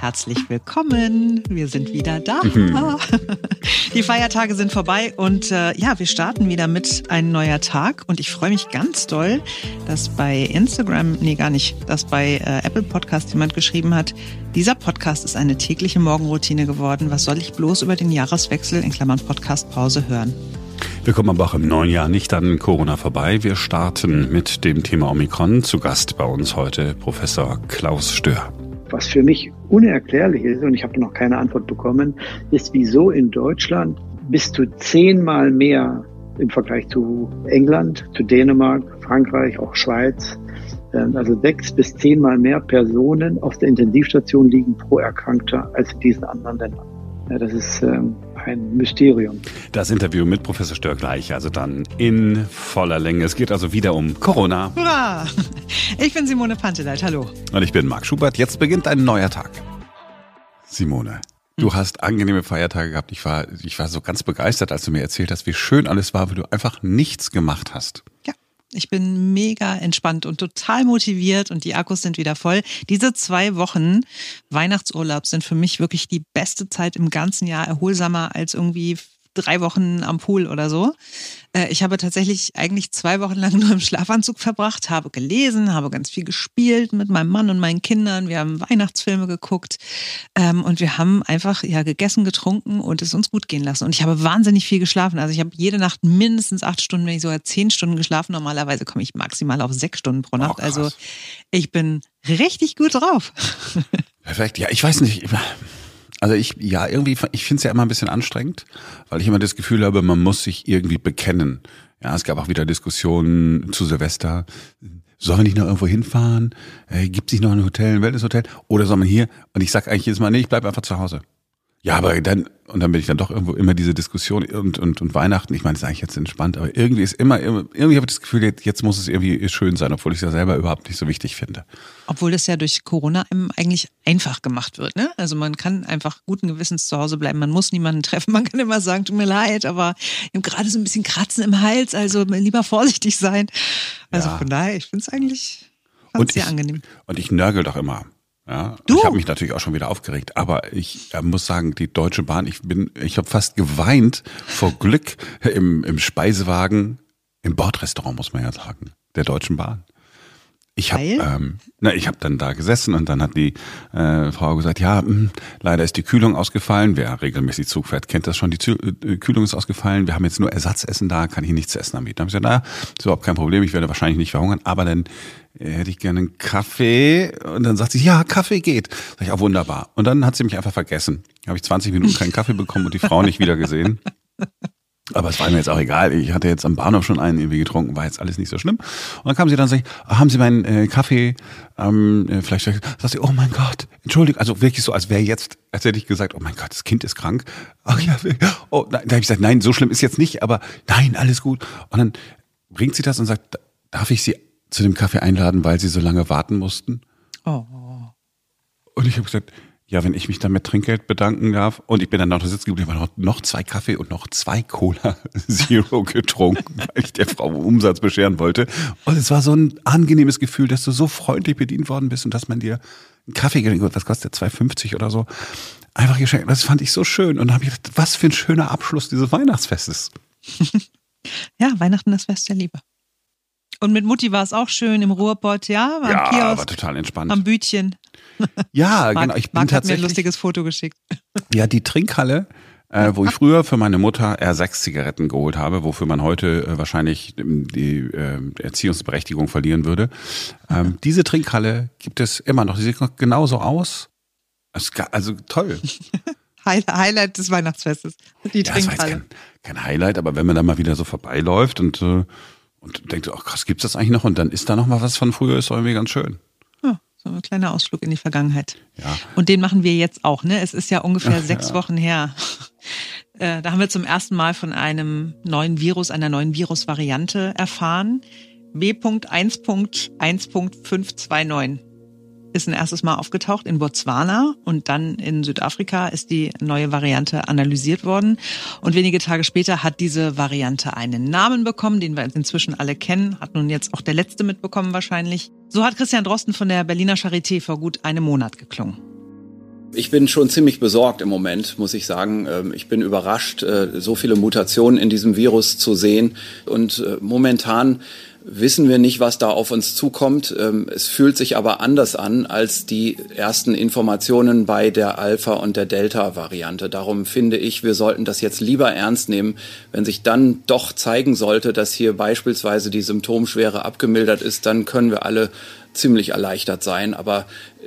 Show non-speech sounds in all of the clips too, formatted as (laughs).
Herzlich willkommen. Wir sind wieder da. Die Feiertage sind vorbei und äh, ja, wir starten wieder mit ein neuer Tag und ich freue mich ganz doll, dass bei Instagram, nee gar nicht, dass bei äh, Apple Podcast jemand geschrieben hat, dieser Podcast ist eine tägliche Morgenroutine geworden. Was soll ich bloß über den Jahreswechsel in Klammern Podcast Pause hören? Wir kommen aber auch im neuen Jahr nicht an Corona vorbei. Wir starten mit dem Thema Omikron. Zu Gast bei uns heute Professor Klaus Stör. Was für mich unerklärlich ist, und ich habe noch keine Antwort bekommen, ist, wieso in Deutschland bis zu zehnmal mehr im Vergleich zu England, zu Dänemark, Frankreich, auch Schweiz, ähm, also sechs bis zehnmal mehr Personen auf der Intensivstation liegen pro Erkrankter als in diesen anderen Ländern. Ja, das ist ähm, ein Mysterium. Das Interview mit Professor Stör gleich, also dann in voller Länge. Es geht also wieder um Corona. Hurra! (laughs) Ich bin Simone Panteleit, hallo. Und ich bin Marc Schubert. Jetzt beginnt ein neuer Tag. Simone, du hm. hast angenehme Feiertage gehabt. Ich war, ich war so ganz begeistert, als du mir erzählt hast, wie schön alles war, weil du einfach nichts gemacht hast. Ja. Ich bin mega entspannt und total motiviert und die Akkus sind wieder voll. Diese zwei Wochen Weihnachtsurlaub sind für mich wirklich die beste Zeit im ganzen Jahr, erholsamer als irgendwie drei Wochen am Pool oder so. Äh, ich habe tatsächlich eigentlich zwei Wochen lang (laughs) nur im Schlafanzug verbracht, habe gelesen, habe ganz viel gespielt mit meinem Mann und meinen Kindern. Wir haben Weihnachtsfilme geguckt ähm, und wir haben einfach ja gegessen, getrunken und es uns gut gehen lassen. Und ich habe wahnsinnig viel geschlafen. Also ich habe jede Nacht mindestens acht Stunden, wenn nicht sogar zehn Stunden geschlafen. Normalerweise komme ich maximal auf sechs Stunden pro Nacht. Oh, also ich bin richtig gut drauf. (laughs) Perfekt. Ja, ich weiß nicht. Also ich, ja, irgendwie, ich finde es ja immer ein bisschen anstrengend, weil ich immer das Gefühl habe, man muss sich irgendwie bekennen. Ja, es gab auch wieder Diskussionen zu Silvester. Sollen wir nicht noch irgendwo hinfahren? Äh, Gibt es nicht noch ein Hotel, ein Wellnesshotel? Oder soll man hier? Und ich sage eigentlich jedes Mal, nee, ich bleib einfach zu Hause. Ja, aber dann, und dann bin ich dann doch irgendwo immer diese Diskussion und, und, und Weihnachten. Ich meine, das ist eigentlich jetzt entspannt, aber irgendwie ist immer, irgendwie habe ich das Gefühl, jetzt, muss es irgendwie schön sein, obwohl ich es ja selber überhaupt nicht so wichtig finde. Obwohl das ja durch Corona eigentlich einfach gemacht wird, ne? Also man kann einfach guten Gewissens zu Hause bleiben. Man muss niemanden (laughs) treffen. Man kann immer sagen, tut mir leid, aber ich habe gerade so ein bisschen Kratzen im Hals, also lieber vorsichtig sein. Also ja. von daher, ich finde es eigentlich sehr ich, angenehm. Und ich nörgel doch immer. Ja, du? Ich habe mich natürlich auch schon wieder aufgeregt, aber ich äh, muss sagen, die Deutsche Bahn, ich bin, ich habe fast geweint vor Glück im, im Speisewagen, im Bordrestaurant muss man ja sagen, der Deutschen Bahn. Ich habe ähm, na, ich habe dann da gesessen und dann hat die äh, Frau gesagt, ja, mh, hm, leider ist die Kühlung ausgefallen. Wer regelmäßig Zug fährt, kennt das schon. Die äh, Kühlung ist ausgefallen. Wir haben jetzt nur Ersatzessen da, kann ich nichts zu essen anbieten. Dann habe ich gesagt, na, ist überhaupt kein Problem. Ich werde wahrscheinlich nicht verhungern, aber dann äh, hätte ich gerne einen Kaffee. Und dann sagt sie, ja, Kaffee geht. Sag ich, auch wunderbar. Und dann hat sie mich einfach vergessen. Habe ich 20 Minuten keinen Kaffee bekommen und die Frau nicht wieder gesehen. (laughs) Aber es war mir jetzt auch egal. Ich hatte jetzt am Bahnhof schon einen irgendwie getrunken, war jetzt alles nicht so schlimm. Und dann kam sie dann und sagte, haben Sie meinen äh, Kaffee ähm, äh, vielleicht, vielleicht sagt sie, oh mein Gott, Entschuldigung, also wirklich so, als wäre jetzt, als hätte ich gesagt, oh mein Gott, das Kind ist krank. Ach (laughs) ja, oh, da habe ich gesagt, nein, so schlimm ist jetzt nicht, aber nein, alles gut. Und dann bringt sie das und sagt, darf ich Sie zu dem Kaffee einladen, weil Sie so lange warten mussten? Oh. Und ich habe gesagt, ja, wenn ich mich dann mit Trinkgeld bedanken darf. Und ich bin dann noch sitzen geblieben, noch, noch zwei Kaffee und noch zwei Cola (laughs) Zero getrunken, (laughs) weil ich der Frau Umsatz bescheren wollte. Und es war so ein angenehmes Gefühl, dass du so freundlich bedient worden bist und dass man dir einen Kaffee geschenkt was kostet der 2,50 oder so, einfach geschenkt. Das fand ich so schön. Und dann habe ich gedacht, was für ein schöner Abschluss dieses Weihnachtsfestes. (laughs) ja, Weihnachten das Fest der Liebe. Und mit Mutti war es auch schön im Ruhrpott, ja? Am ja, Kiosk, war total entspannt. Am Bütchen. Ja, Marc, genau. Ich bin Marc tatsächlich, hat mir ein lustiges Foto geschickt. Ja, die Trinkhalle, äh, wo ich früher für meine Mutter R6-Zigaretten geholt habe, wofür man heute äh, wahrscheinlich die äh, Erziehungsberechtigung verlieren würde. Ähm, diese Trinkhalle gibt es immer noch. Die sieht noch genauso aus. Also toll. (laughs) Highlight des Weihnachtsfestes. Die ja, Trinkhalle. Kein, kein, Highlight, aber wenn man da mal wieder so vorbeiläuft und, äh, und denkt, ach krass, gibt's das eigentlich noch? Und dann ist da noch mal was von früher, ist doch irgendwie ganz schön. So ein kleiner Ausflug in die Vergangenheit. Ja. Und den machen wir jetzt auch, ne? Es ist ja ungefähr (laughs) Ach, sechs ja. Wochen her. (laughs) Äh, da haben wir zum ersten Mal von einem neuen Virus, einer neuen Virusvariante erfahren. B.1.1.529 ist ein erstes Mal aufgetaucht in Botswana und dann in Südafrika ist die neue Variante analysiert worden. Und wenige Tage später hat diese Variante einen Namen bekommen, den wir inzwischen alle kennen, hat nun jetzt auch der letzte mitbekommen wahrscheinlich. So hat Christian Drosten von der Berliner Charité vor gut einem Monat geklungen. Ich bin schon ziemlich besorgt im Moment, muss ich sagen. Ähm, ich bin überrascht, äh, so viele Mutationen in diesem Virus zu sehen. Und äh, momentan wissen wir nicht, was da auf uns zukommt. Ähm, es fühlt sich aber anders an als die ersten Informationen bei der Alpha- und der Delta-Variante. Darum finde ich, wir sollten das jetzt lieber ernst nehmen. Wenn sich dann doch zeigen sollte, dass hier beispielsweise die Symptomschwere abgemildert ist, dann können wir alle ziemlich erleichtert sein. Aber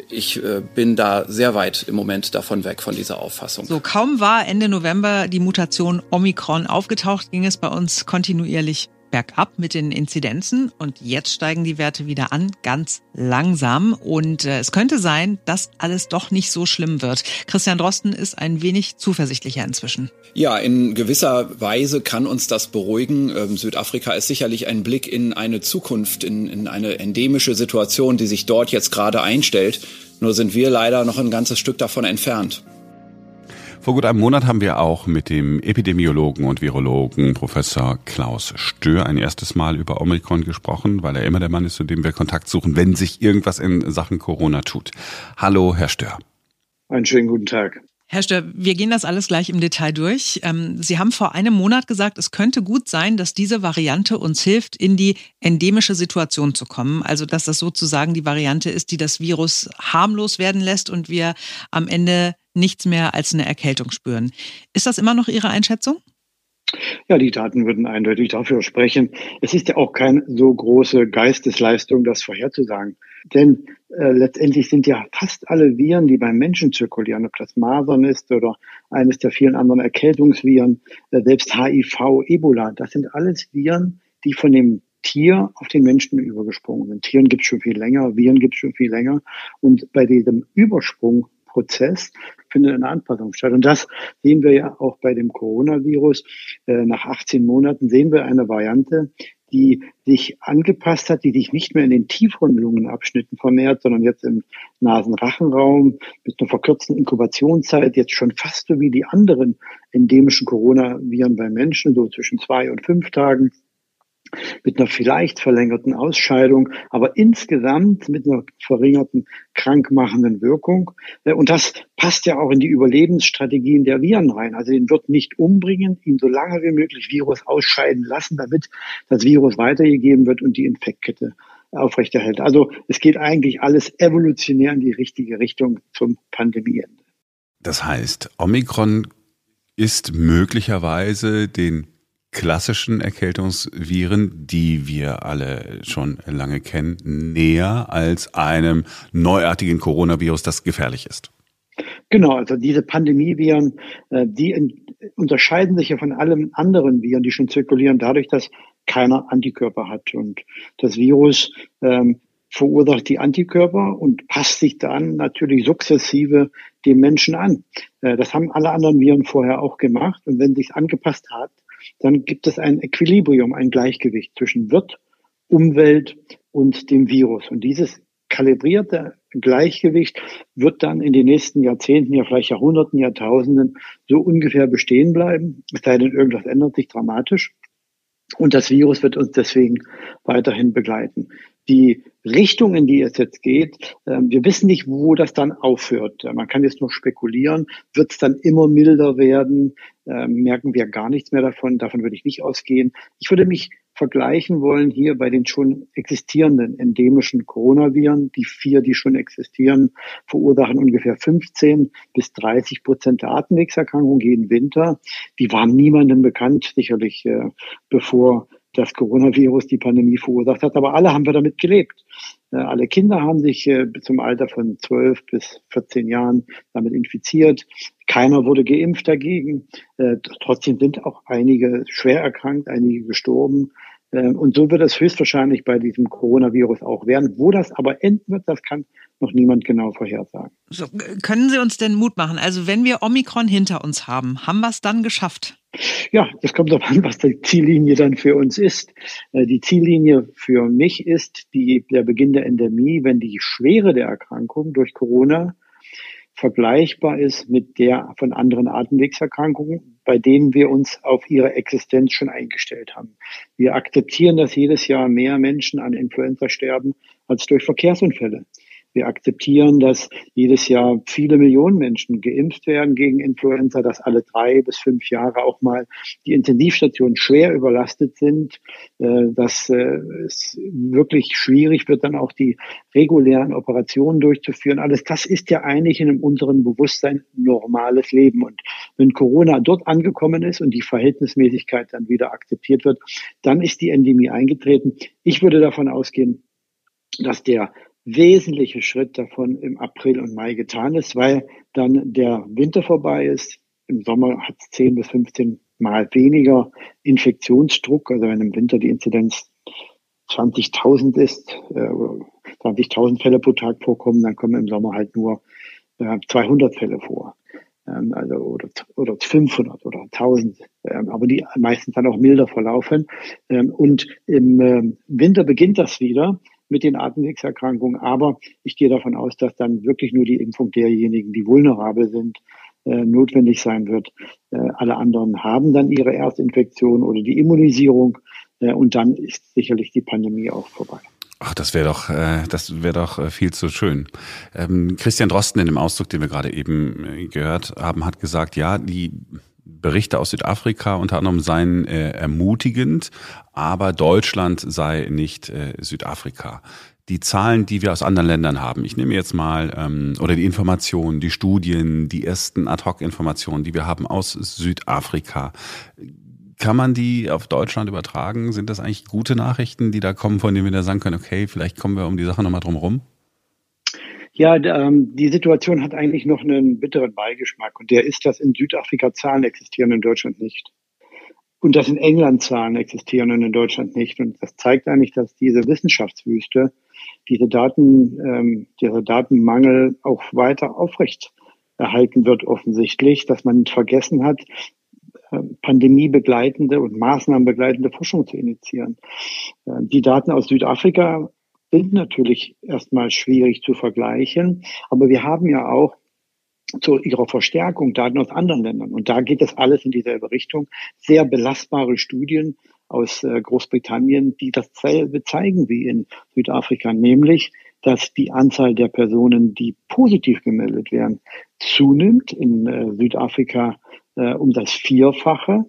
ich äh, bin da sehr weit im Moment davon weg, von dieser Auffassung. So, kaum war Ende November die Mutation Omikron aufgetaucht, ging es bei uns kontinuierlich bergab mit den Inzidenzen und jetzt steigen die Werte wieder an, ganz langsam. Und äh, es könnte sein, dass alles doch nicht so schlimm wird. Christian Drosten ist ein wenig zuversichtlicher inzwischen. Ja, in gewisser Weise kann uns das beruhigen. Ähm, Südafrika ist sicherlich ein Blick in eine Zukunft, in, in eine endemische Situation, die sich dort jetzt gerade einstellt. Nur sind wir leider noch ein ganzes Stück davon entfernt. Vor gut einem Monat haben wir auch mit dem Epidemiologen und Virologen Professor Klaus Stör ein erstes Mal über Omikron gesprochen, weil er immer der Mann ist, zu dem wir Kontakt suchen, wenn sich irgendwas in Sachen Corona tut. Hallo, Herr Stör. Einen schönen guten Tag. Herr Stör, wir gehen das alles gleich im Detail durch. Ähm, Sie haben vor einem Monat gesagt, es könnte gut sein, dass diese Variante uns hilft, in die endemische Situation zu kommen. Also, dass das sozusagen die Variante ist, die das Virus harmlos werden lässt und wir am Ende nichts mehr als eine Erkältung spüren. Ist das immer noch Ihre Einschätzung? Ja, die Daten würden eindeutig dafür sprechen. Es ist ja auch keine so große Geistesleistung, das vorherzusagen. Denn äh, letztendlich sind ja fast alle Viren, die beim Menschen zirkulieren, ob das Masern ist oder eines der vielen anderen Erkältungsviren, äh, selbst HIV, Ebola, das sind alles Viren, die von dem Tier auf den Menschen übergesprungen sind. Tieren gibt es schon viel länger, Viren gibt es schon viel länger. Und bei diesem Übersprung Prozess findet eine Anpassung statt. Und das sehen wir ja auch bei dem Coronavirus. Äh, nach 18 Monaten sehen wir eine Variante, die sich angepasst hat, die sich nicht mehr in den tieferen Lungenabschnitten vermehrt, sondern jetzt im Nasenrachenraum mit einer verkürzten Inkubationszeit, jetzt schon fast so wie die anderen endemischen Coronaviren bei Menschen, so zwischen zwei und fünf Tagen mit einer vielleicht verlängerten Ausscheidung, aber insgesamt mit einer verringerten krankmachenden Wirkung. Äh, und das passt ja auch in die Überlebensstrategien der Viren rein. Also ihn wird nicht umbringen, ihn so lange wie möglich Virus ausscheiden lassen, damit das Virus weitergegeben wird und die Infektkette aufrechterhält. Also es geht eigentlich alles evolutionär in die richtige Richtung zum Pandemieende. Das heißt, Omikron ist möglicherweise den klassischen Erkältungsviren, die wir alle schon lange kennen, näher als einem neuartigen Coronavirus, das gefährlich ist. Genau, also diese Pandemieviren, äh, die unterscheiden sich ja von allen anderen Viren, die schon zirkulieren, dadurch, dass keiner Antikörper hat. Und das Virus ähm, verursacht die Antikörper und passt sich dann natürlich sukzessive dem Menschen an. Äh, das haben alle anderen Viren vorher auch gemacht. Und wenn sich angepasst hat, dann gibt es ein Equilibrium, ein Gleichgewicht zwischen Wirt, Umwelt und dem Virus. Und dieses kalibrierte Gleichgewicht wird dann in den nächsten Jahrzehnten, ja vielleicht Jahrhunderten, Jahrtausenden so ungefähr bestehen bleiben, es sei denn, irgendwas ändert sich dramatisch. Und das Virus wird uns deswegen weiterhin begleiten. Die Richtung, in die es jetzt geht, ähm, wir wissen nicht, wo das dann aufhört. Man kann jetzt nur spekulieren. Wird es dann immer milder werden? Ähm, merken wir gar nichts mehr davon. Davon würde ich nicht ausgehen. Ich würde mich vergleichen wollen hier bei den schon existierenden endemischen Coronaviren. Die vier, die schon existieren, verursachen ungefähr 15 bis 30 Prozent der Atemwegserkrankungen jeden Winter. Die waren niemandem bekannt, sicherlich äh, bevor das Coronavirus die Pandemie verursacht hat. Aber alle haben wir damit gelebt. Äh, alle Kinder haben sich äh, zum Alter von 12 bis 14 Jahren damit infiziert. Keiner wurde geimpft dagegen. Äh, trotzdem sind auch einige schwer erkrankt, einige gestorben. Und so wird es höchstwahrscheinlich bei diesem Coronavirus auch werden. Wo das aber enden wird, das kann noch niemand genau vorhersagen. So, können Sie uns denn Mut machen? Also wenn wir Omikron hinter uns haben, haben wir es dann geschafft? Ja, das kommt darauf an, was die Ziellinie dann für uns ist. Äh, die Ziellinie für mich ist die, der Beginn der Endemie, wenn die Schwere der Erkrankung durch Corona vergleichbar ist mit der von anderen Atemwegserkrankungen, bei denen wir uns auf ihre Existenz schon eingestellt haben. Wir akzeptieren, dass jedes Jahr mehr Menschen an Influenza sterben als durch Verkehrsunfälle. Wir akzeptieren, dass jedes Jahr viele Millionen Menschen geimpft werden gegen Influenza, dass alle drei bis fünf Jahre auch mal die Intensivstationen schwer überlastet sind, äh, dass äh, es wirklich schwierig wird, dann auch die regulären Operationen durchzuführen. Alles das ist ja eigentlich in unserem Bewusstsein normales Leben. Und wenn Corona dort angekommen ist und die Verhältnismäßigkeit dann wieder akzeptiert wird, dann ist die Endemie eingetreten. Ich würde davon ausgehen, dass der wesentliche Schritt davon im April und Mai getan ist, weil dann der Winter vorbei ist. Im Sommer hat es 10 bis 15 Mal weniger Infektionsdruck. Also wenn im Winter die Inzidenz 20.000 ist, äh, 20.000 Fälle pro Tag vorkommen, dann kommen im Sommer halt nur äh, 200 Fälle vor. Ähm, also oder, oder 500 oder 1000, ähm, aber die meistens dann auch milder verlaufen. Ähm, und im äh, Winter beginnt das wieder mit den Atemwegserkrankungen. Aber ich gehe davon aus, dass dann wirklich nur die Impfung derjenigen, die vulnerabel sind, äh, notwendig sein wird. Äh, alle anderen haben dann ihre Erstinfektion oder die Immunisierung äh, und dann ist sicherlich die Pandemie auch vorbei. Ach, das wäre doch, äh, das wäre doch äh, viel zu schön. Ähm, Christian Drosten in dem Ausdruck, den wir gerade eben äh, gehört haben, hat gesagt, ja, die Berichte aus Südafrika unter anderem seien äh, ermutigend, aber Deutschland sei nicht äh, Südafrika. Die Zahlen, die wir aus anderen Ländern haben, ich nehme jetzt mal, ähm, oder die Informationen, die Studien, die ersten Ad-Hoc-Informationen, die wir haben aus Südafrika, kann man die auf Deutschland übertragen? Sind das eigentlich gute Nachrichten, die da kommen, von denen wir da sagen können, okay, vielleicht kommen wir um die Sache nochmal drum rum? Ja, ähm, die Situation hat eigentlich noch einen bitteren Beigeschmack und der ist, dass in Südafrika Zahlen existieren, in Deutschland nicht. Und dass in England Zahlen existieren und in Deutschland nicht. Und das zeigt eigentlich, dass diese Wissenschaftswüste, diese Daten, ähm, dieser Datenmangel auch weiter aufrecht erhalten wird offensichtlich, dass man vergessen hat, ähm, pandemiebegleitende und maßnahmenbegleitende Forschung zu initiieren. Ähm, die Daten aus Südafrika sind natürlich erstmal schwierig zu vergleichen. Aber wir haben ja auch zu ihrer Verstärkung Daten aus anderen Ländern. Und da geht das alles in dieselbe Richtung. Sehr belastbare Studien aus äh, Großbritannien, die dasselbe zeigen wie in Südafrika, nämlich, dass die Anzahl der Personen, die positiv gemeldet werden, zunimmt in äh, Südafrika äh, um das Vierfache,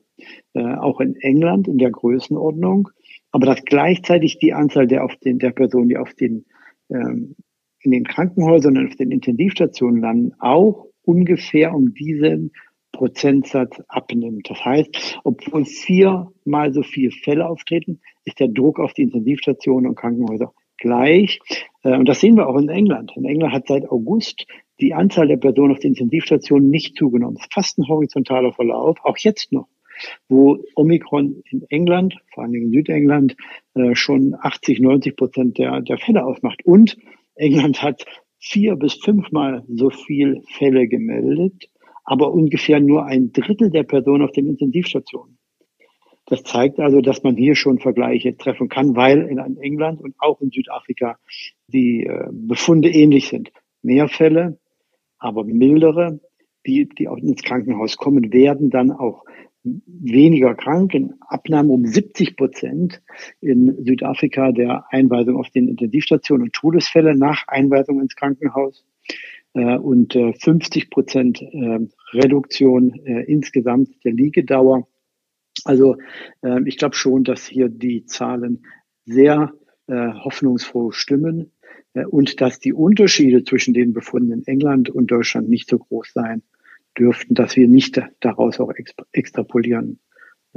auch in England in der Größenordnung aber dass gleichzeitig die Anzahl der, auf den, der Personen, die auf den, ähm, in den Krankenhäusern und auf den Intensivstationen landen, auch ungefähr um diesen Prozentsatz abnimmt. Das heißt, obwohl viermal so viele Fälle auftreten, ist der Druck auf die Intensivstationen und Krankenhäuser gleich. Äh, und das sehen wir auch in England. In England hat seit August die Anzahl der Personen auf den Intensivstationen nicht zugenommen. Das ist fast ein horizontaler Verlauf, auch jetzt noch wo Omikron in England, vor allem in Südengland, äh, schon 80, 90 Prozent der, der Fälle ausmacht. Und England hat vier bis fünfmal so viel Fälle gemeldet, aber ungefähr nur ein Drittel der Personen auf den Intensivstationen. Das zeigt also, dass man hier schon Vergleiche treffen kann, weil in England und auch in Südafrika die äh, Befunde ähnlich sind. Mehr Fälle, aber mildere, die, die auch ins Krankenhaus kommen, werden dann auch weniger krank, in Abnahme um 70 Prozent in Südafrika der Einweisung auf den Intensivstationen und Todesfälle nach Einweisung ins Krankenhaus äh, und 50 Prozent äh, Reduktion äh, insgesamt der Liegedauer. Also ich glaube schon, dass hier die Zahlen sehr hoffnungsfroh stimmen und dass die Unterschiede zwischen den Befunden in England und Deutschland nicht so groß sein dürften, dass wir nicht daraus auch extrapolieren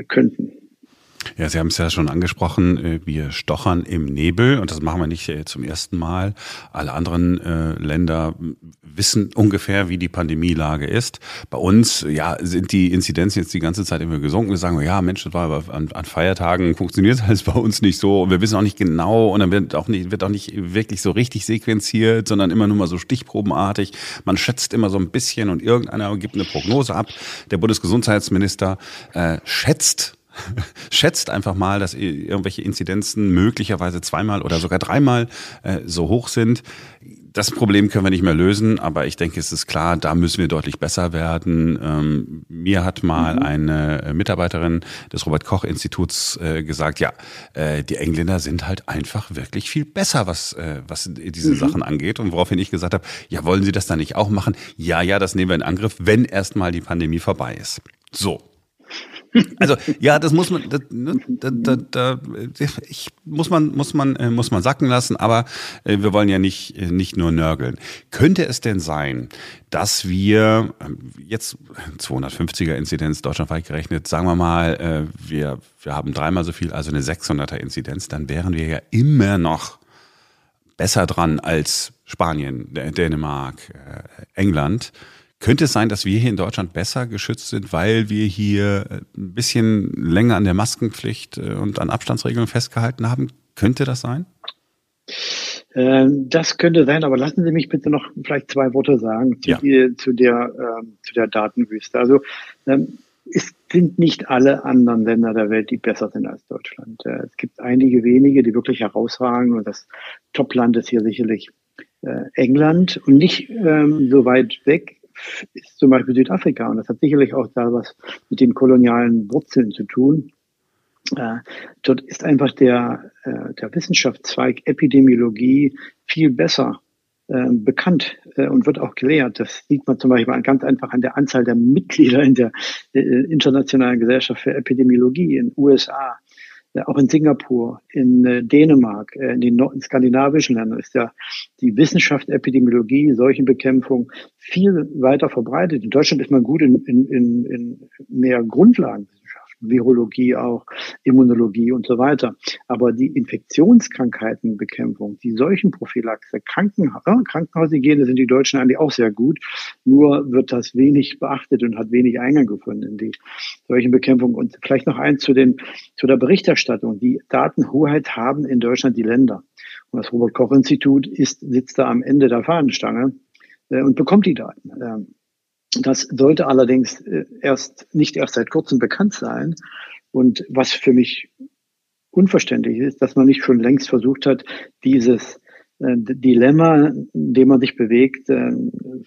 könnten. Ja, Sie haben es ja schon angesprochen, äh, wir stochern im Nebel und das machen wir nicht äh, zum ersten Mal. Alle anderen äh, Länder wissen ungefähr, wie die Pandemielage ist. Bei uns ja, sind die Inzidenzen jetzt die ganze Zeit immer gesunken. Wir sagen, ja Mensch, das war aber an, an Feiertagen funktioniert (laughs) alles bei uns nicht so und wir wissen auch nicht genau und dann wird auch nicht, wird auch nicht wirklich so richtig sequenziert, sondern immer nur mal so stichprobenartig. Man schätzt immer so ein bisschen und irgendeiner gibt eine Prognose ab. Der Bundesgesundheitsminister äh, schätzt (laughs) schätzt einfach mal, dass irgendwelche Inzidenzen möglicherweise zweimal oder sogar dreimal äh, so hoch sind. das Problem können wir nicht mehr lösen, aber ich denke, es ist klar, da müssen wir deutlich besser werden. Ähm, mir hat mal mhm. eine äh, Mitarbeiterin des Robert Koch Instituts äh, gesagt, ja, äh, die Engländer sind halt einfach wirklich viel besser, was, äh, was diese mhm. Sachen angeht. Und woraufhin ich gesagt habe, ja, wollen Sie das dann nicht auch machen? Ja, ja, das nehmen wir in Angriff, wenn erstmal die Pandemie vorbei ist. So, also ja, das muss man, ne, da, da, da, ich, muss man, muss man, äh, muss man sacken lassen. Aber äh, wir wollen ja nicht äh, nicht nur nörgeln. Könnte es denn sein, dass wir ähm, jetzt 250er Inzidenz deutschlandweit gerechnet, sagen wir mal, wir wir haben dreimal so viel, also eine 600er Inzidenz, dann wären wir ja immer noch besser dran als Spanien, Dänemark, England. Könnte es sein, dass wir hier in Deutschland besser geschützt sind, weil wir hier äh, ein bisschen länger an der Maskenpflicht äh, und an Abstandsregeln festgehalten haben? Könnte das sein? Ähm, das könnte sein, aber lassen Sie mich bitte noch vielleicht zwei Worte sagen zu, ja. die, zu der, äh, zu der Datenwüste. Also ähm, es sind nicht alle anderen Länder der Welt, die besser sind als Deutschland. Äh, es gibt einige wenige, die wirklich herausragen und das Topland ist hier sicherlich äh, England und nicht ähm, so weit weg ist zum Beispiel Südafrika. Und das hat sicherlich auch da was mit den kolonialen Wurzeln zu tun. Äh, dort ist einfach der, äh, der Wissenschaftszweig Epidemiologie viel besser äh, bekannt und wird auch gelehrt. Das sieht man zum Beispiel ganz einfach an der Anzahl der Mitglieder in der äh, Internationalen Gesellschaft für Epidemiologie in USA auch in Singapur, in äh, Dänemark, äh, in den skandinavischen Ländern ist ja die Wissenschaft, Epidemiologie, Seuchenbekämpfung viel weiter verbreitet. In Deutschland ist man gut in, in, in, in mehr Grundlagen Virologie auch, Immunologie und so weiter. Aber die Infektionskrankheitenbekämpfung, die Seuchenprophylaxe, Krankenha äh, Krankenhaushygiene sind die Deutschen eigentlich auch sehr gut. Nur wird das wenig beachtet und hat wenig Eingang gefunden in die Seuchenbekämpfung. Und vielleicht noch eins zu, den, zu der Berichterstattung. Die Datenhoheit haben in Deutschland die Länder. Und das Robert-Koch-Institut sitzt da am Ende der Fahnenstange äh, und bekommt die Daten. Ähm, das sollte allerdings äh, erst nicht erst seit kurzem bekannt sein. Und was für mich unverständlich ist, dass man nicht schon längst versucht hat, dieses äh, Dilemma, in dem man sich bewegt, äh,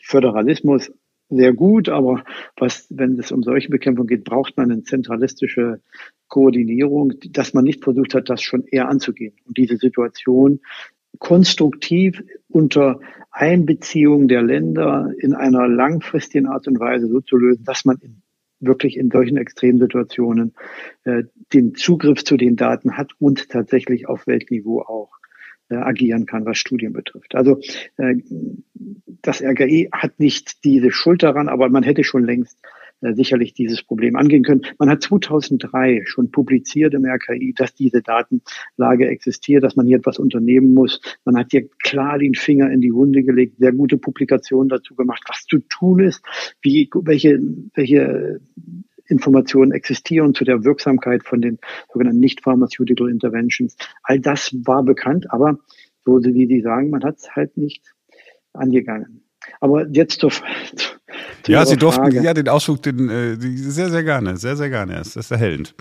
Föderalismus sehr gut, aber was, wenn es um solche Bekämpfung geht, braucht man eine zentralistische Koordinierung, dass man nicht versucht hat, das schon eher anzugehen und diese Situation konstruktiv unter Einbeziehung der Länder in einer langfristigen Art und Weise so zu lösen, dass man in, wirklich in solchen Extremsituationen äh, den Zugriff zu den Daten hat und tatsächlich auf Weltniveau auch äh, agieren kann, was Studien betrifft. Also äh, das RKI hat nicht diese Schuld daran, aber man hätte schon längst äh, sicherlich dieses Problem angehen können. Man hat 2003 schon publiziert im RKI, dass diese Datenlage existiert, dass man hier etwas unternehmen muss. Man hat hier klar den Finger in die Wunde gelegt, sehr gute Publikationen dazu gemacht, was zu tun ist, wie, welche, welche Informationen existieren zu der Wirksamkeit von den sogenannten Nicht-Pharmaceutical Interventions. All das war bekannt, aber so wie Sie sagen, man hat es halt nicht angegangen. Aber jetzt zur, ja, Sie durften Frage. ja den Ausflug den, äh, sehr, sehr gerne, sehr, sehr gerne. Das ist erhellend.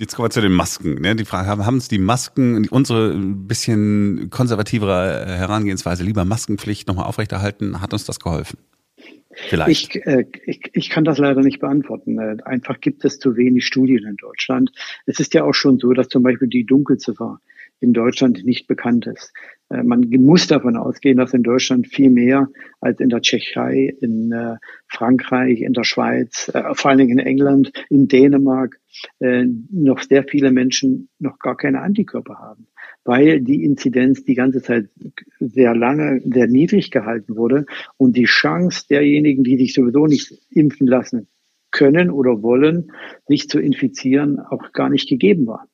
Jetzt kommen wir zu den Masken. Ne? Die Frage, haben, haben es die Masken, unsere ein bisschen konservativere Herangehensweise, lieber Maskenpflicht nochmal aufrechterhalten, hat uns das geholfen? Vielleicht. Ich, äh, ich, ich kann das leider nicht beantworten. Äh, einfach gibt es zu wenig Studien in Deutschland. Es ist ja auch schon so, dass zum Beispiel die Dunkelziffer in Deutschland nicht bekannt ist. Äh, man muss davon ausgehen, dass in Deutschland viel mehr als in der Tschechei, in äh, Frankreich, in der Schweiz, äh, vor allen Dingen in England, in Dänemark noch sehr viele Menschen noch gar keine Antikörper haben, weil die Inzidenz die ganze Zeit sehr lange, sehr niedrig gehalten wurde und die Chance derjenigen, die sich sowieso nicht impfen lassen, können oder wollen, sich zu infizieren, auch gar nicht gegeben war.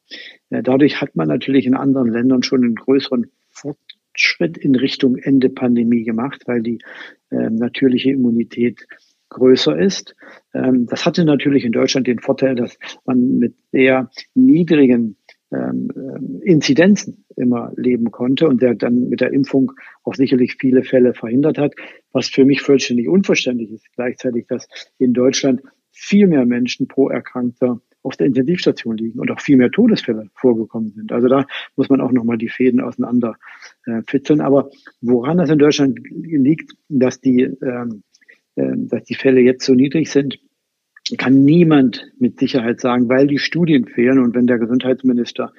Dadurch hat man natürlich in anderen Ländern schon einen größeren Fortschritt in Richtung Ende Pandemie gemacht, weil die äh, natürliche Immunität größer ist. Ähm, das hatte natürlich in Deutschland den Vorteil, dass man mit sehr niedrigen ähm, äh, Inzidenzen immer leben konnte und der dann mit der Impfung auch sicherlich viele Fälle verhindert hat. Was für mich vollständig unverständlich ist, gleichzeitig, dass in Deutschland viel mehr Menschen pro Erkrankter auf der Intensivstation liegen und auch viel mehr Todesfälle vorgekommen sind. Also da muss man auch nochmal die Fäden auseinander äh, fitzeln. Aber woran das in Deutschland liegt, dass die, ähm, äh, dass die Fälle jetzt so niedrig sind, kann niemand mit Sicherheit sagen, weil die Studien fehlen und wenn der Gesundheitsminister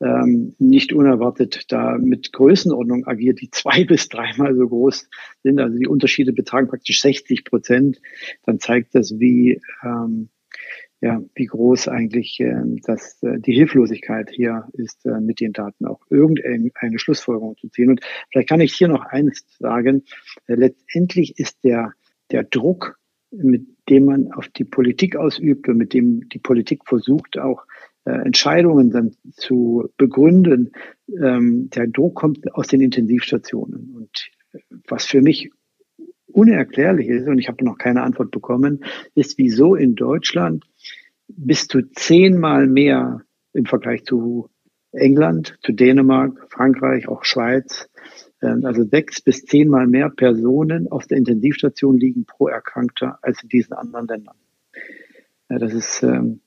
ähm, nicht unerwartet da mit Größenordnung agiert, die zwei (laughs) bis dreimal so groß sind, also die Unterschiede betragen praktisch 60 Prozent, dann zeigt das, wie ähm, ja, wie groß eigentlich äh, das, äh, die Hilflosigkeit hier ist, äh, mit den Daten auch irgendeine Schlussfolgerung zu ziehen. Und vielleicht kann ich hier noch eins sagen. Äh, letztendlich ist der, der Druck, mit dem man auf die Politik ausübt und mit dem die Politik versucht, auch äh, Entscheidungen dann zu begründen, ähm, der Druck kommt aus den Intensivstationen. Und was für mich unerklärlich ist, und ich habe noch keine Antwort bekommen, ist, wieso in Deutschland bis zu zehnmal mehr im Vergleich zu England, zu Dänemark, Frankreich, auch Schweiz, ähm, also sechs bis zehnmal mehr Personen auf der Intensivstation liegen pro Erkrankter als in diesen anderen Ländern. Das ist ähm,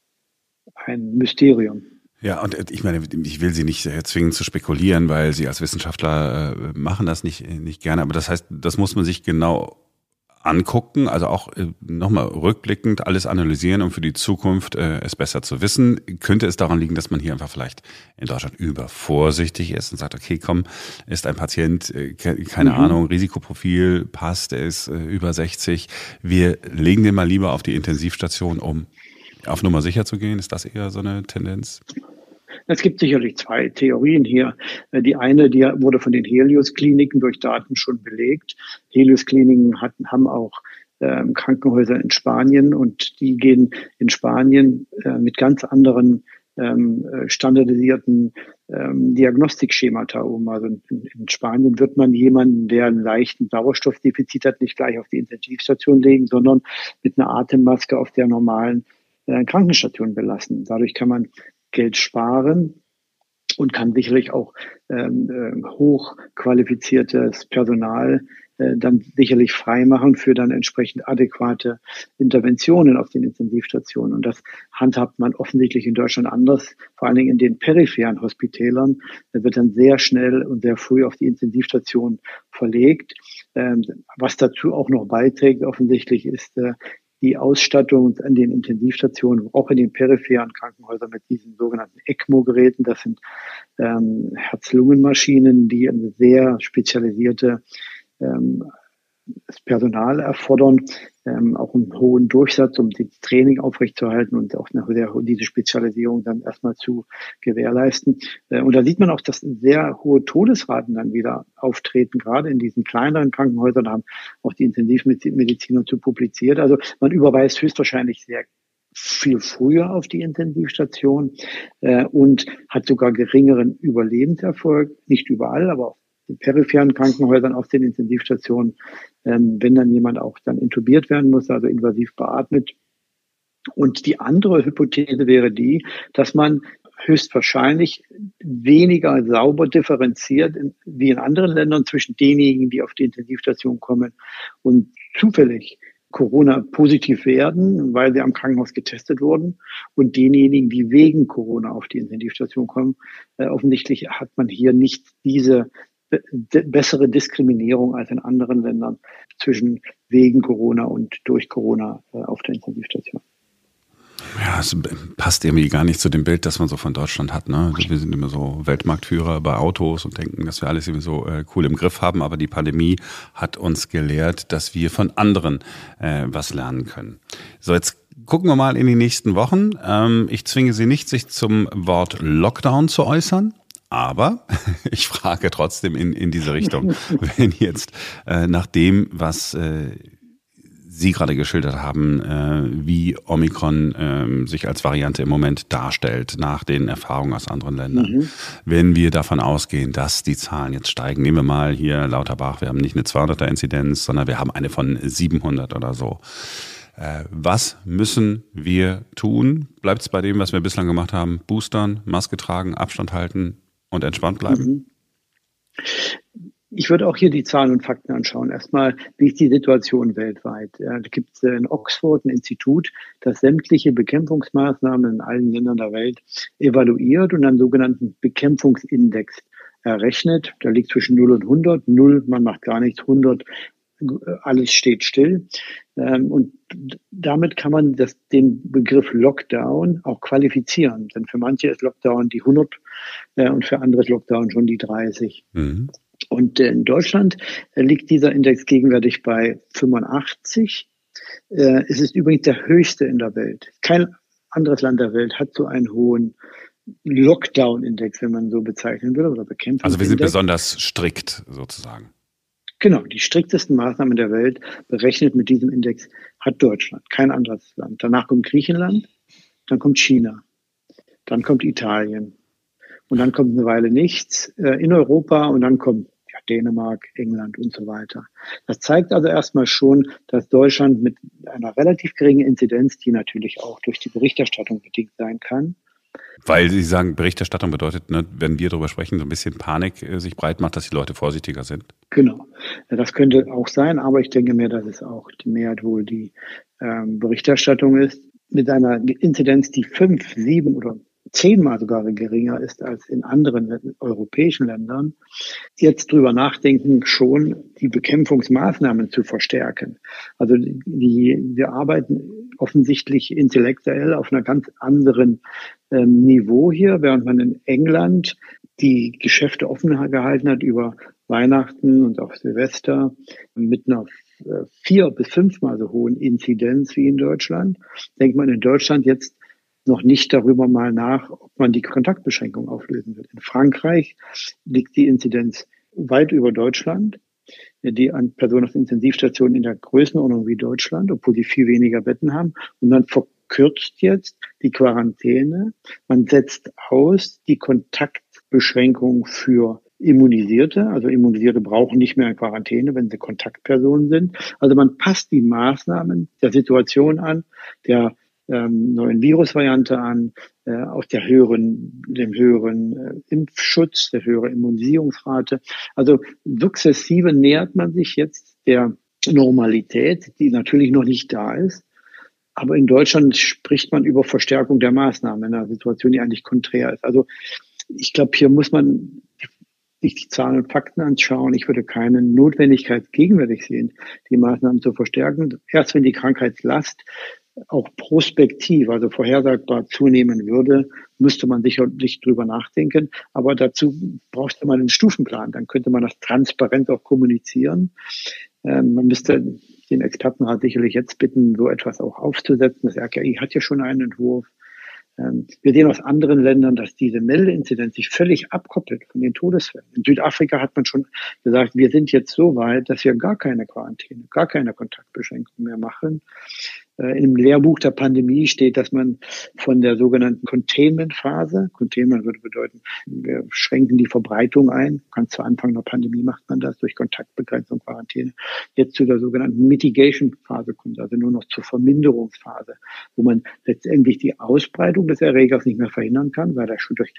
ein Mysterium. Ja, und äh, ich meine, ich will Sie nicht zwingen zu spekulieren, weil Sie als Wissenschaftler äh, machen das nicht, nicht gerne. Aber das heißt, das muss man sich genau angucken, also auch äh, nochmal rückblickend alles analysieren, um für die Zukunft äh, es besser zu wissen. Könnte es daran liegen, dass man hier einfach vielleicht in Deutschland übervorsichtig ist und sagt, okay, komm, ist ein Patient, äh, keine mhm. Ahnung, Risikoprofil passt, er ist äh, über 60, wir legen den mal lieber auf die Intensivstation, um auf Nummer sicher zu gehen. Ist das eher so eine Tendenz? Es gibt sicherlich zwei Theorien hier. Äh, die eine, die wurde von den Helios-Kliniken durch Daten schon belegt. Helios-Kliniken haben auch ähm, Krankenhäuser in Spanien und die gehen in Spanien äh, mit ganz anderen ähm, äh, standardisierten ähm, Diagnostikschemata um. Also in, in, Spanien wird man jemanden, der einen leichten Sauerstoffdefizit hat, nicht gleich auf die Intensivstation legen, sondern mit einer Atemmaske auf der normalen äh, Krankenstation belassen. Dadurch kann man Geld sparen und kann sicherlich auch ähm, äh, hochqualifiziertes Personal äh, dann sicherlich freimachen für dann entsprechend adäquate Interventionen auf den Intensivstationen. Und das handhabt man offensichtlich in Deutschland anders, vor allen Dingen in den peripheren Hospitälern. Da wird dann sehr schnell und sehr früh auf die Intensivstation verlegt. Ähm, was dazu auch noch beiträgt, offensichtlich ist äh, die Ausstattung an den Intensivstationen, auch in den peripheren Krankenhäusern mit diesen sogenannten ECMO-Geräten. Das sind ähm, Herz-Lungen-Maschinen, die eine sehr spezialisierte ähm, das Personal erfordern, ähm, auch einen hohen Durchsatz, um das Training aufrechtzuerhalten und auch eine sehr, diese Spezialisierung dann erstmal zu gewährleisten. Äh, und da sieht man auch, dass sehr hohe Todesraten dann wieder auftreten, gerade in diesen kleineren Krankenhäusern haben auch die Intensivmediziner zu publiziert. Also man überweist höchstwahrscheinlich sehr viel früher auf die Intensivstation äh, und hat sogar geringeren Überlebenserfolg, nicht überall, aber den peripheren Krankenhäusern auf den Intensivstationen, ähm, wenn dann jemand auch dann intubiert werden muss, also invasiv beatmet. Und die andere Hypothese wäre die, dass man höchstwahrscheinlich weniger sauber differenziert wie in anderen Ländern zwischen denjenigen, die auf die Intensivstation kommen und zufällig Corona positiv werden, weil sie am Krankenhaus getestet wurden und denjenigen, die wegen Corona auf die Intensivstation kommen. Äh, offensichtlich hat man hier nicht diese bessere Diskriminierung als in anderen Ländern zwischen wegen Corona und durch Corona äh, auf der Intensivstation. Ja, es passt irgendwie gar nicht zu dem Bild, das man so von Deutschland hat. Ne? Wir sind immer so Weltmarktführer bei Autos und denken, dass wir alles irgendwie so äh, cool im Griff haben. Aber die Pandemie hat uns gelehrt, dass wir von anderen äh, was lernen können. So, jetzt gucken wir mal in die nächsten Wochen. Ähm, ich zwinge Sie nicht, sich zum Wort Lockdown zu äußern. Aber (laughs) ich frage trotzdem in, in diese Richtung, (laughs) wenn jetzt äh, nach dem, was äh, Sie gerade geschildert haben, äh, wie Omikron äh, sich als Variante im Moment darstellt, nach den Erfahrungen aus anderen Ländern. Mhm. Wenn wir davon ausgehen, dass die Zahlen jetzt steigen, nehmen wir mal hier Lauterbach, wir haben nicht eine 200er-Inzidenz, sondern wir haben eine von 700 oder so. Äh, was müssen wir tun? Bleibt es bei dem, was wir bislang gemacht haben? Boostern, Maske tragen, Abstand halten, und entspannt bleiben? Ich würde auch hier die Zahlen und Fakten anschauen. Erstmal, wie ist die Situation weltweit? Da gibt es in Oxford ein Institut, das sämtliche Bekämpfungsmaßnahmen in allen Ländern der Welt evaluiert und einen sogenannten Bekämpfungsindex errechnet. Der liegt zwischen 0 und 100. 0, man macht gar nichts. 100, alles steht still. Ähm, und damit kann man das, den Begriff Lockdown auch qualifizieren. Denn für manche ist Lockdown die 100 äh, und für andere ist Lockdown schon die 30. Mhm. Und in Deutschland äh, liegt dieser Index gegenwärtig bei 85. Äh, es ist übrigens der höchste in der Welt. Kein anderes Land der Welt hat so einen hohen Lockdown-Index, wenn man so bezeichnen will, oder Bekämpfung. Also wir sind besonders strikt sozusagen. Genau, die striktesten Maßnahmen der Welt berechnet mit diesem Index hat Deutschland, kein anderes Land. Danach kommt Griechenland, dann kommt China, dann kommt Italien und dann kommt eine Weile nichts äh, in Europa und dann kommt ja, Dänemark, England und so weiter. Das zeigt also erstmal schon, dass Deutschland mit einer relativ geringen Inzidenz, die natürlich auch durch die Berichterstattung bedingt sein kann, weil Sie sagen, Berichterstattung bedeutet, ne, wenn wir darüber sprechen, so ein bisschen Panik äh, sich breit macht, dass die Leute vorsichtiger sind. Genau. Das könnte auch sein, aber ich denke mir, dass es auch die Mehrheit wohl die ähm, Berichterstattung ist. Mit einer Inzidenz, die fünf, sieben oder zehnmal sogar geringer ist als in anderen europäischen Ländern, jetzt drüber nachdenken, schon die Bekämpfungsmaßnahmen zu verstärken. Also die, wir arbeiten offensichtlich intellektuell auf einer ganz anderen äh, Niveau hier, während man in England die Geschäfte offen gehalten hat über Weihnachten und auch Silvester mit einer äh, vier bis fünfmal so hohen Inzidenz wie in Deutschland, denkt man in Deutschland jetzt noch nicht darüber mal nach, ob man die Kontaktbeschränkung auflösen wird. In Frankreich liegt die Inzidenz weit über Deutschland. Die an Personen auf Intensivstationen in der Größenordnung wie Deutschland, obwohl sie viel weniger Betten haben. Und man verkürzt jetzt die Quarantäne. Man setzt aus die Kontaktbeschränkung für Immunisierte, also Immunisierte brauchen nicht mehr eine Quarantäne, wenn sie Kontaktpersonen sind. Also man passt die Maßnahmen der Situation an, der ähm, neuen Virusvariante an, äh, aus der höheren, dem höheren äh, Impfschutz, der höheren Immunisierungsrate. Also sukzessive nähert man sich jetzt der Normalität, die natürlich noch nicht da ist. Aber in Deutschland spricht man über Verstärkung der Maßnahmen in einer Situation, die eigentlich konträr ist. Also ich glaube, hier muss man sich die Zahlen und Fakten anschauen. Ich würde keine Notwendigkeit gegenwärtig sehen, die Maßnahmen zu verstärken. Erst wenn die Krankheitslast auch prospektiv, also vorhersagbar zunehmen würde, müsste man sicherlich drüber nachdenken. Aber dazu brauchst du mal einen Stufenplan. Dann könnte man das transparent auch kommunizieren. Ähm, man müsste den Expertenrat sicherlich jetzt bitten, so etwas auch aufzusetzen. Das RKI hat ja schon einen Entwurf. Ähm, wir sehen aus anderen Ländern, dass diese Meldeinzidenz sich völlig abkoppelt von den Todesfällen. In Südafrika hat man schon gesagt, wir sind jetzt so weit, dass wir gar keine Quarantäne, gar keine Kontaktbeschränkung mehr machen. Äh, Im Lehrbuch der Pandemie steht, dass man von der sogenannten Containment-Phase, Containment würde bedeuten, wir schränken die Verbreitung ein, ganz zu Anfang der Pandemie macht man das durch Kontaktbegrenzung, Quarantäne, jetzt zu der sogenannten Mitigation-Phase kommt, also nur noch zur Verminderungsphase, wo man letztendlich die Ausbreitung des Erregers nicht mehr verhindern kann, weil er schon durch,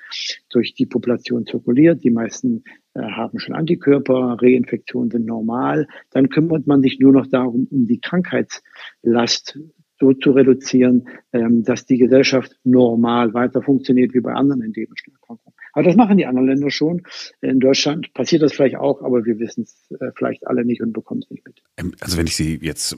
durch die Population zirkuliert. Die meisten haben schon Antikörper, Reinfektionen sind normal. Dann kümmert man sich nur noch darum, um die Krankheitslast so zu reduzieren, ähm, dass die Gesellschaft normal weiter funktioniert wie bei anderen endemischen Erkrankungen. Aber das machen die anderen Länder schon. In Deutschland passiert das vielleicht auch, aber wir wissen es äh, vielleicht alle nicht und bekommen es nicht mit. Ähm, also wenn ich Sie jetzt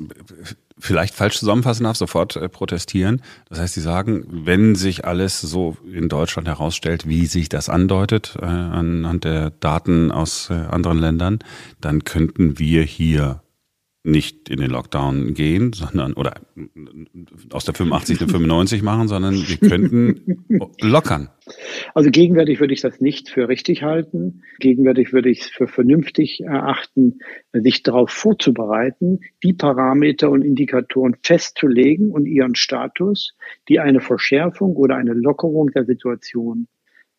vielleicht falsch zusammenfassen darf, sofort äh, protestieren. Das heißt, Sie sagen, wenn sich alles so in Deutschland herausstellt, wie sich das andeutet äh, anhand der Daten aus anderen Ländern, dann könnten wir hier nicht in den Lockdown gehen, sondern oder aus der 85 eine 95 machen, sondern wir könnten lockern. Also gegenwärtig würde ich das nicht für richtig halten. Gegenwärtig würde ich es für vernünftig erachten, sich darauf vorzubereiten, die Parameter und Indikatoren festzulegen und ihren Status, die eine Verschärfung oder eine Lockerung der Situation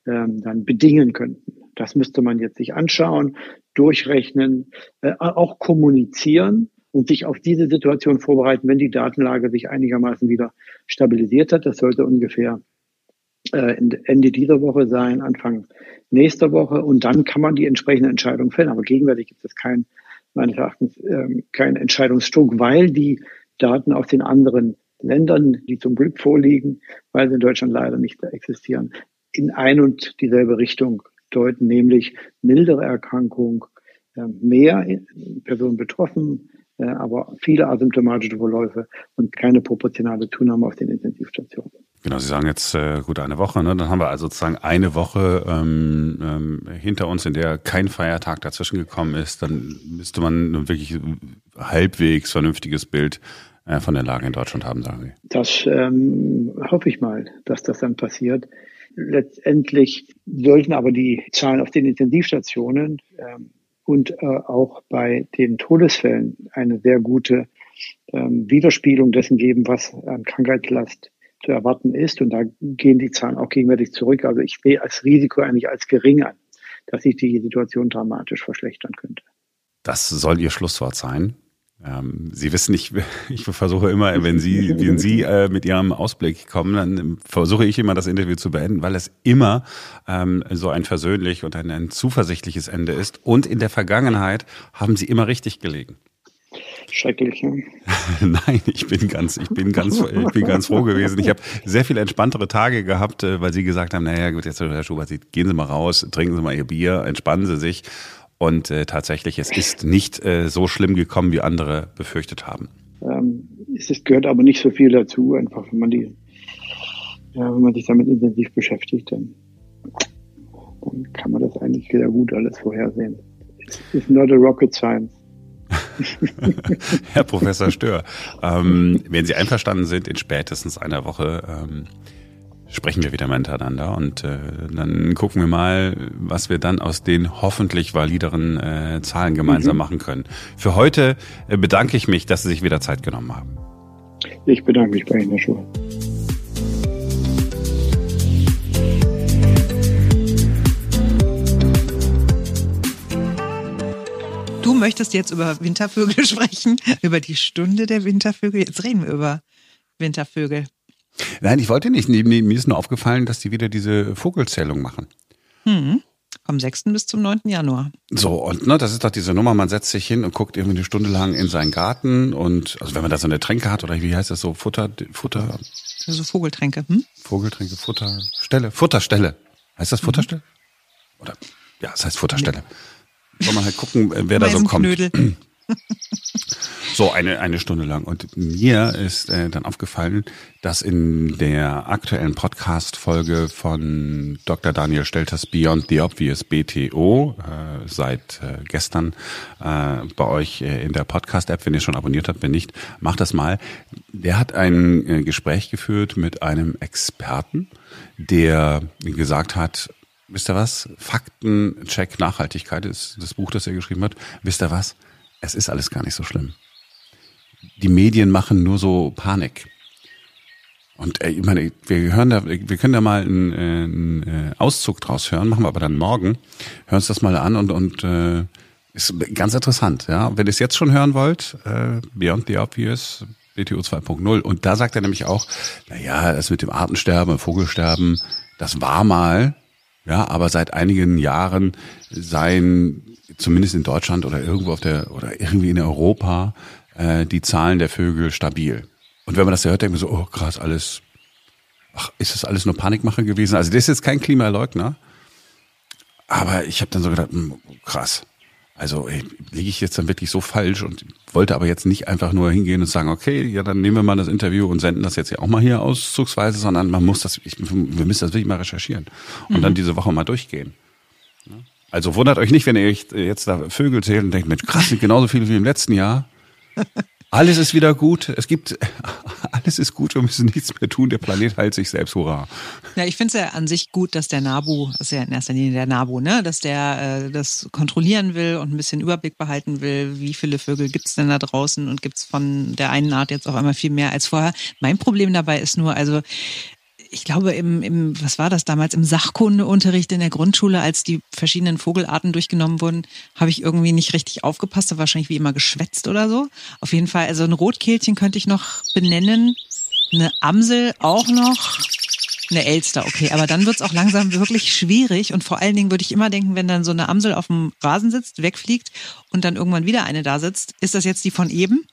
ähm, dann bedingen könnten. Das müsste man jetzt sich anschauen, durchrechnen, äh, auch kommunizieren und sich auf diese Situation vorbereiten, wenn die Datenlage sich einigermaßen wieder stabilisiert hat. Das sollte ungefähr äh, Ende dieser Woche sein, Anfang nächster Woche und dann kann man die entsprechende Entscheidung fällen. Aber gegenwärtig gibt es kein, meines Erachtens ähm, keinen Entscheidungsdruck, weil die Daten aus den anderen Ländern, die zum Glück vorliegen, weil sie in Deutschland leider nicht existieren, in ein und dieselbe Richtung deuten, nämlich mildere Erkrankung, äh, mehr Personen betroffen, aber viele asymptomatische Verläufe und keine proportionale Zunahme auf den Intensivstationen. Genau, Sie sagen jetzt äh, gut eine Woche, ne? Dann haben wir also sozusagen eine Woche ähm, ähm, hinter uns, in der kein Feiertag dazwischen gekommen ist. Dann müsste man ein wirklich halbwegs vernünftiges Bild äh, von der Lage in Deutschland haben, sagen Sie. Das ähm, hoffe ich mal, dass das dann passiert. Letztendlich sollten aber die Zahlen auf den Intensivstationen ähm, und äh, auch bei den Todesfällen eine sehr gute ähm, Widerspiegelung dessen geben, was an Krankheitslast zu erwarten ist. Und da gehen die Zahlen auch gegenwärtig zurück. Also ich sehe als Risiko eigentlich als gering an, dass sich die Situation dramatisch verschlechtern könnte. Das soll Ihr Schlusswort sein. Ähm, Sie wissen, ich, (laughs) ich versuche immer, wenn Sie, wenn Sie äh, mit Ihrem Ausblick kommen, dann versuche ich immer das Interview zu beenden, weil es immer ähm, so ein versöhnlich und ein, ein zuversichtliches Ende ist. Und in der Vergangenheit haben Sie immer richtig gelegen. Schrecklich. Ne? (laughs) Nein, ich bin ganz, ich bin ganz, ich bin ganz froh gewesen. Ich habe sehr viel entspanntere Tage gehabt, äh, weil Sie gesagt haben, naja, gut, jetzt Herr Schubert, gehen Sie mal raus, trinken Sie mal Ihr Bier, entspannen Sie sich. Und äh, tatsächlich, es ist nicht äh, so schlimm gekommen, wie andere befürchtet haben. Ähm, es gehört aber nicht so viel dazu, einfach wenn man die, ja, wenn man sich damit intensiv beschäftigt, dann, dann kann man das eigentlich sehr gut alles vorhersehen. It's not a rocket science. (laughs) Herr Professor Stör, ähm, wenn Sie einverstanden sind, in spätestens einer Woche ähm, sprechen wir wieder miteinander und äh, dann gucken wir mal, was wir dann aus den hoffentlich valideren äh, Zahlen gemeinsam mhm. machen können. Für heute äh, bedanke ich mich, dass Sie sich wieder Zeit genommen haben. Ich bedanke mich bei Ihnen, Herr Schuhe. Du möchtest jetzt über Wintervögel (laughs) sprechen, über die Stunde der Wintervögel. Jetzt reden wir über Wintervögel. Nein, ich wollte nicht. Mir ist nur aufgefallen, dass die wieder diese Vogelzählung machen. Hm. Vom 6. bis zum 9. Januar. So, und ne, das ist doch diese Nummer, man setzt sich hin und guckt irgendwie eine Stunde lang in seinen Garten und also wenn man da so eine Tränke hat oder wie heißt das so, Futter, Futter. Also Vogeltränke, hm? Vogeltränke, Futterstelle, Futterstelle. Heißt das Futterstelle? Mhm. Oder ja, das heißt Futterstelle. Ja. Soll man halt gucken, wer da so kommt. (clears throat) (laughs) So eine, eine Stunde lang. Und mir ist äh, dann aufgefallen, dass in der aktuellen Podcast-Folge von Dr. Daniel Stelters Beyond the Obvious BTO äh, seit äh, gestern äh, bei euch äh, in der Podcast-App, wenn ihr schon abonniert habt, wenn nicht, macht das mal. Der hat ein äh, Gespräch geführt mit einem Experten, der gesagt hat, wisst ihr was? Faktencheck Nachhaltigkeit ist das Buch, das er geschrieben hat. Wisst ihr was? Es ist alles gar nicht so schlimm die Medien machen nur so Panik. Und äh, ich meine, wir hören da, wir können da mal einen, äh, einen äh, Auszug draus hören, machen wir aber dann morgen. Hören uns das mal an und und äh, ist ganz interessant, ja. Wenn ihr es jetzt schon hören wollt, äh, Beyond the Obvious, BTO 2.0. Und da sagt er nämlich auch, na ja, das mit dem Artensterben, Vogelsterben, das war mal, ja, aber seit einigen Jahren seien zumindest in Deutschland oder irgendwo auf der oder irgendwie in Europa äh, die Zahlen der Vögel stabil. Und wenn man das hört, denkt man so, oh krass, alles, ach, ist das alles nur Panikmache gewesen? Also das ist jetzt kein Klimaleugner, aber ich habe dann so gedacht, mh, hm, krass. Also liege ich jetzt dann wirklich so falsch und wollte aber jetzt nicht einfach nur hingehen und sagen, okay, ja, dann nehmen wir mal das Interview und senden das jetzt ja auch mal hier auszugsweise, sondern man muss das, ich, wir müssen das wirklich mal recherchieren und mhm. dann diese Woche mal durchgehen. Also wundert euch nicht, wenn ihr euch jetzt da Vögel zählt und denkt, Mensch, krass, sind genauso viele wie im letzten Jahr. (laughs) Alles ist wieder gut. Es gibt, (laughs) alles ist gut, wir müssen nichts mehr tun. Der Planet heilt sich selbst. Hurra. Ja, ich finde es ja an sich gut, dass der NABU, das ist ja in erster Linie der NABU, ne, dass der äh, das kontrollieren will und ein bisschen Überblick behalten will, wie viele Vögel gibt's denn da draußen und gibt's von der einen Art jetzt auf einmal viel mehr als vorher. Mein Problem dabei ist nur, also ich glaube, im, im, was war das damals, im Sachkundeunterricht in der Grundschule, als die verschiedenen Vogelarten durchgenommen wurden, habe ich irgendwie nicht richtig aufgepasst, da wahrscheinlich wie immer geschwätzt oder so. Auf jeden Fall, also ein Rotkehlchen könnte ich noch benennen, eine Amsel auch noch, Eine Elster, okay. Aber dann wird's auch langsam wirklich schwierig. Und vor allen Dingen würde ich immer denken, wenn dann so eine Amsel auf dem Rasen sitzt, wegfliegt und dann irgendwann wieder eine da sitzt, ist das jetzt die von eben?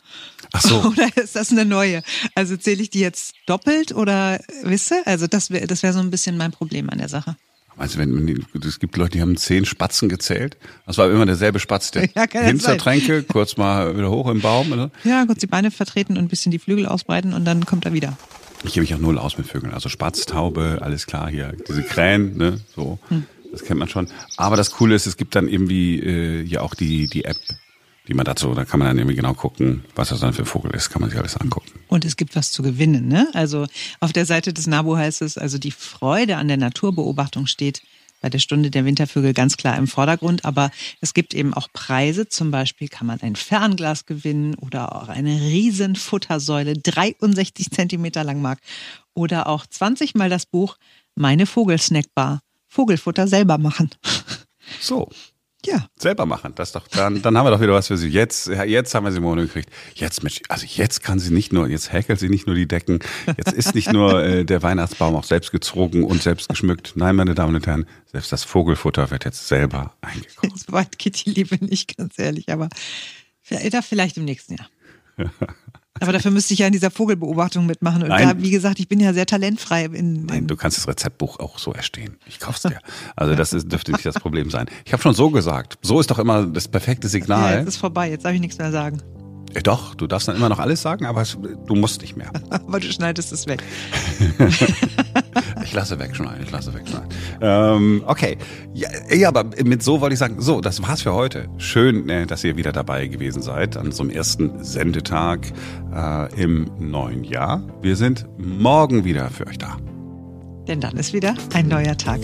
Ach so. (laughs) Oder ist das eine neue? Also zähle ich die jetzt doppelt oder wisst ihr? Also das wäre das wäre so ein bisschen mein Problem an der Sache. Du, wenn, es gibt Leute, die haben zehn Spatzen gezählt? Das war immer derselbe Spatz, der (laughs) Ja, kann ja hin zur sein. Tränke, kurz mal wieder hoch im Baum. Oder? Ja, kurz die Beine vertreten und ein bisschen die Flügel ausbreiten und dann kommt er wieder. Ich kenne mich auch null aus mit Vögeln. Also Spatz, Taube, alles klar hier. Diese Krähen, ne, so. Hm. Das kennt man schon. Aber das Coole ist, es gibt dann irgendwie äh, ja auch die, die App, die man dazu, da kann man dann irgendwie genau gucken, was das dann für ein Vogel ist, kann man sich alles angucken. Und es gibt was zu gewinnen, ne? Also auf der Seite des NABU heißt es, also die Freude an der Naturbeobachtung steht bei der Stunde der Wintervögel ganz klar im Vordergrund, aber es gibt eben auch Preise. Zum Beispiel kann man ein Fernglas gewinnen oder auch eine riesen Futtersäule, 63 Zentimeter lang mag. Oder auch 20 Mal das Buch Meine Vogelsnackbar. Vogelfutter selber machen. So, Ja, selber machen. Das doch, dann, dann haben wir doch wieder was für sie. Jetzt, jetzt haben wir Simone gekriegt. Jetzt, Mensch, also jetzt kann sie nicht nur, jetzt häkelt sie nicht nur die Decken. Jetzt ist nicht nur äh, der Weihnachtsbaum auch selbst gezogen und selbst geschmückt. Nein, meine Damen und Herren, selbst das Vogelfutter wird jetzt selber eingekocht. so weit geht die Liebe nicht, ganz ehrlich, aber vielleicht vielleicht im nächsten Jahr. (laughs) Aber dafür müsste ich ja in dieser Vogelbeobachtung mitmachen. Und Nein. da, wie gesagt, ich bin ja sehr talentfrei. In, Nein, in du kannst das Rezeptbuch auch so erstehen. Ich kauf's dir. (laughs) Also das ist, dürfte nicht das Problem sein. Ich habe schon so gesagt. So ist doch immer das perfekte ja, Signal. jetzt ist vorbei, jetzt darf ich nichts mehr sagen. Äh, Doch, du darfst dann immer noch alles sagen, aber du musst nicht mehr. (laughs) Aber du schneidest es weg. (laughs) Ich lasse wegschneiden, ich lasse wegschneiden. Ähm, okay, ja, ja, aber mit so wollte ich sagen, so, das war's für heute. Schön, äh, dass ihr wieder dabei gewesen seid an so einem ersten Sendetag äh, im neuen Jahr. Wir sind morgen wieder für euch da. Denn dann ist wieder ein neuer Tag.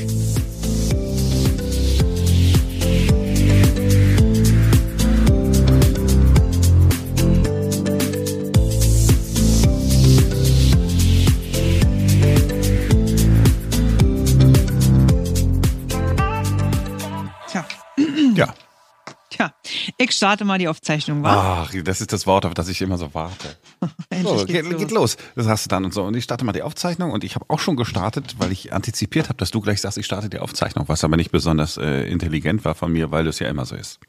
Ich starte mal die Aufzeichnung, wa? Ach, das ist das Wort, auf das ich immer so warte. (laughs) So, geht, geht los. Das hast du dann und so. Und ich starte mal die Aufzeichnung und ich habe auch schon gestartet, weil ich antizipiert habe, dass du gleich sagst, ich starte die Aufzeichnung, was aber nicht besonders äh, intelligent war von mir, weil das ja immer so ist.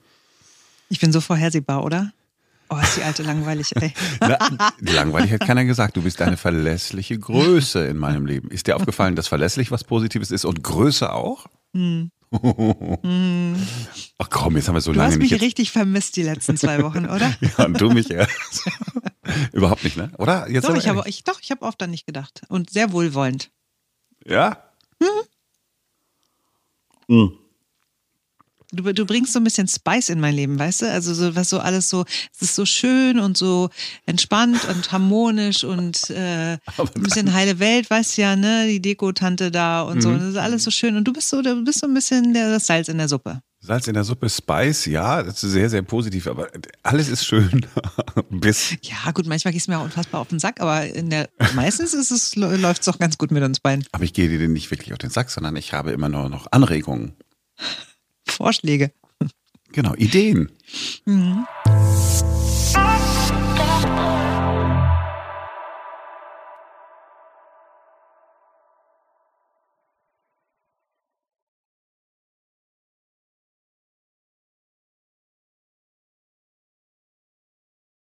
Ich bin so vorhersehbar, oder? Oh, ist die alte langweilig, ey. (laughs) Na, langweilig hat keiner gesagt. Du bist eine verlässliche Größe in meinem Leben. Ist dir aufgefallen, dass verlässlich was Positives ist und Größe auch? (laughs) Ach komm, jetzt haben wir so Du lange hast nicht. mich Jetzt, richtig vermisst die letzten zwei Wochen, oder? (laughs) ja, und du mich erst. (laughs) Überhaupt nicht, ne? Oder? Jetzt Doch, ich habe, ich, doch, ich habe oft an nicht gedacht. Und sehr wohlwollend. Ja? Du, du bringst so ein bisschen Spice in mein Leben, weißt du? Also so, was so alles so, es ist so schön und so entspannt und harmonisch und äh, ein bisschen heile Welt, weißt du ja, ne? Die Deko-Tante da und Mhm. so. Das ist alles so schön. Und du bist so, du bist so ein bisschen der, das Salz in der Suppe. Salz in der Suppe, Spice, ja, das ist sehr, sehr positiv, aber alles ist schön. (laughs) Bis. Ja, gut, manchmal gehst du mir auch unfassbar auf den Sack, aber in der meistens ist es, läuft es doch ganz gut mit uns beiden. Aber ich gehe dir nicht wirklich auf den Sack, sondern ich habe immer nur noch Anregungen. Vorschläge. Genau, Ideen. Mhm.